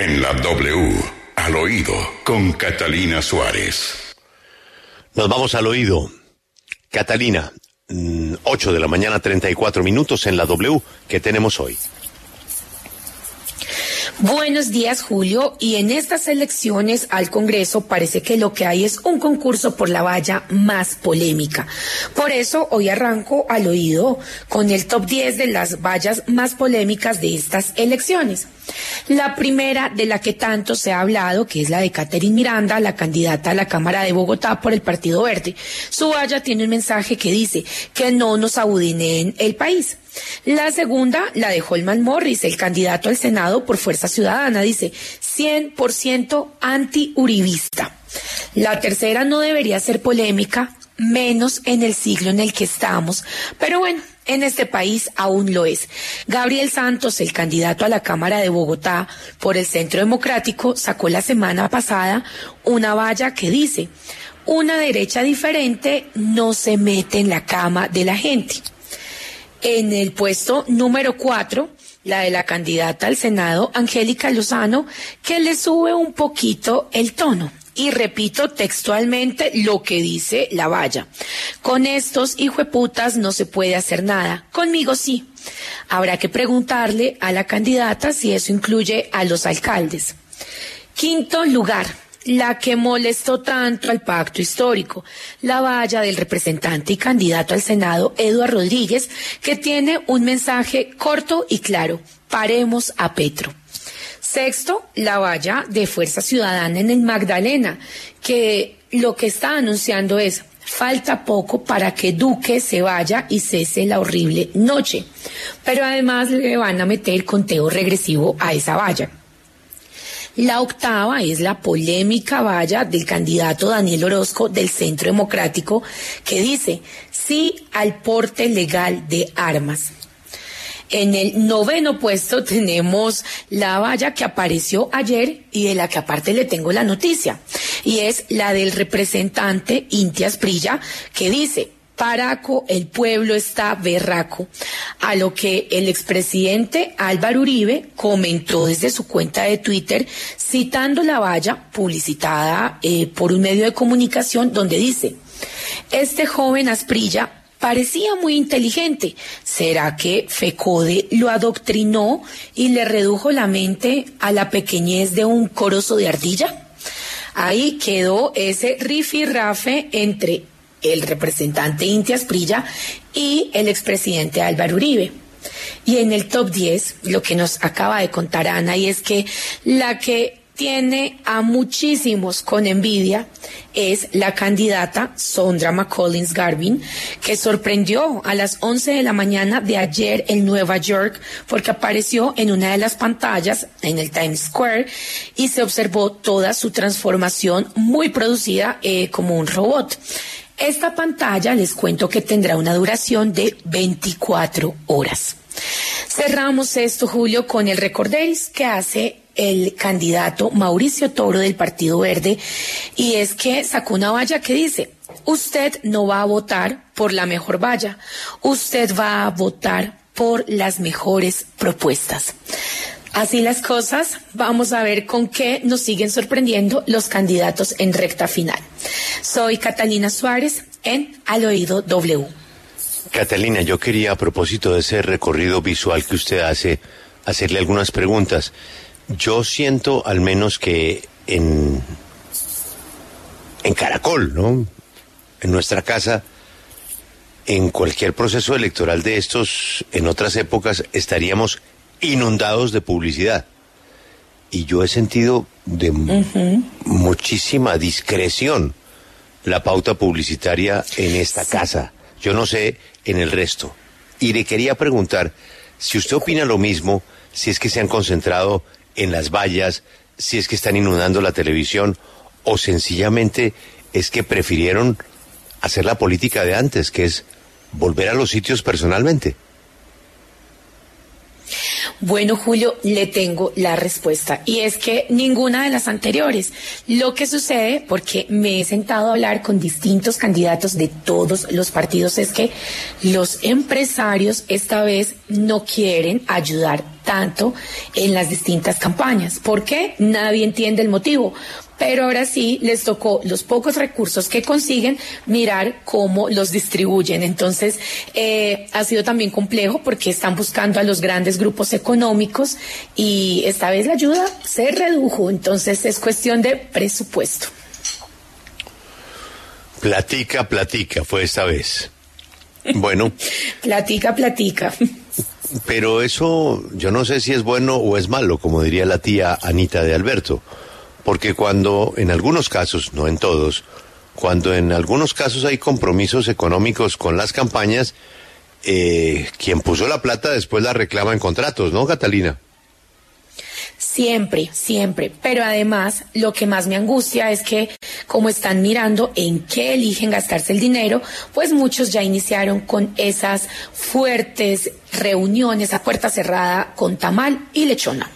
En la W, al oído, con Catalina Suárez. Nos vamos al oído. Catalina, 8 mm, de la mañana, 34 minutos en la W. ¿Qué tenemos hoy? Buenos días, Julio. Y en estas elecciones al Congreso parece que lo que hay es un concurso por la valla más polémica. Por eso hoy arranco al oído con el top 10 de las vallas más polémicas de estas elecciones. La primera de la que tanto se ha hablado, que es la de Catherine Miranda, la candidata a la Cámara de Bogotá por el Partido Verde. Su valla tiene un mensaje que dice que no nos abudinen el país. La segunda la de Holman Morris, el candidato al Senado por Fuerza Ciudadana, dice 100% anti-uribista. La tercera no debería ser polémica, menos en el siglo en el que estamos, pero bueno, en este país aún lo es. Gabriel Santos, el candidato a la Cámara de Bogotá por el Centro Democrático, sacó la semana pasada una valla que dice, una derecha diferente no se mete en la cama de la gente. En el puesto número cuatro, la de la candidata al Senado, Angélica Lozano, que le sube un poquito el tono. Y repito textualmente lo que dice la valla. Con estos hijueputas no se puede hacer nada. Conmigo sí. Habrá que preguntarle a la candidata si eso incluye a los alcaldes. Quinto lugar, la que molestó tanto al pacto histórico, la valla del representante y candidato al Senado, Eduardo Rodríguez, que tiene un mensaje corto y claro, paremos a Petro. Sexto, la valla de Fuerza Ciudadana en el Magdalena, que lo que está anunciando es falta poco para que Duque se vaya y cese la horrible noche. Pero además le van a meter conteo regresivo a esa valla. La octava es la polémica valla del candidato Daniel Orozco del Centro Democrático que dice sí al porte legal de armas. En el noveno puesto tenemos la valla que apareció ayer y de la que aparte le tengo la noticia. Y es la del representante Intias Prilla que dice, Paraco, el pueblo está berraco. A lo que el expresidente Álvaro Uribe comentó desde su cuenta de Twitter, citando la valla publicitada eh, por un medio de comunicación donde dice, este joven Asprilla parecía muy inteligente. ¿Será que Fecode lo adoctrinó y le redujo la mente a la pequeñez de un corozo de ardilla? Ahí quedó ese rifirrafe entre el representante Inti Asprilla y el expresidente Álvaro Uribe. Y en el top 10, lo que nos acaba de contar Ana, y es que la que tiene a muchísimos con envidia es la candidata Sondra McCollins Garvin, que sorprendió a las 11 de la mañana de ayer en Nueva York porque apareció en una de las pantallas en el Times Square y se observó toda su transformación muy producida eh, como un robot. Esta pantalla les cuento que tendrá una duración de 24 horas. Cerramos esto, Julio, con el recorderis que hace el candidato Mauricio Toro del Partido Verde y es que sacó una valla que dice, usted no va a votar por la mejor valla, usted va a votar por las mejores propuestas. Así las cosas, vamos a ver con qué nos siguen sorprendiendo los candidatos en recta final. Soy Catalina Suárez en Al Oído W. Catalina, yo quería a propósito de ese recorrido visual que usted hace, hacerle algunas preguntas. Yo siento al menos que en, en Caracol, ¿no? En nuestra casa, en cualquier proceso electoral de estos, en otras épocas, estaríamos inundados de publicidad. Y yo he sentido de muchísima discreción la pauta publicitaria en esta casa. Yo no sé en el resto. Y le quería preguntar si usted opina lo mismo, si es que se han concentrado en las vallas, si es que están inundando la televisión o sencillamente es que prefirieron hacer la política de antes, que es volver a los sitios personalmente. Bueno, Julio, le tengo la respuesta. Y es que ninguna de las anteriores. Lo que sucede, porque me he sentado a hablar con distintos candidatos de todos los partidos, es que los empresarios esta vez no quieren ayudar tanto en las distintas campañas. ¿Por qué? Nadie entiende el motivo pero ahora sí les tocó los pocos recursos que consiguen mirar cómo los distribuyen. Entonces, eh, ha sido también complejo porque están buscando a los grandes grupos económicos y esta vez la ayuda se redujo. Entonces, es cuestión de presupuesto. Platica, platica, fue esta vez. Bueno. platica, platica. Pero eso, yo no sé si es bueno o es malo, como diría la tía Anita de Alberto porque cuando en algunos casos, no en todos, cuando en algunos casos hay compromisos económicos con las campañas, eh, quien puso la plata después la reclama en contratos, ¿no, Catalina? Siempre, siempre. Pero además, lo que más me angustia es que, como están mirando en qué eligen gastarse el dinero, pues muchos ya iniciaron con esas fuertes reuniones a puerta cerrada con tamal y lechona.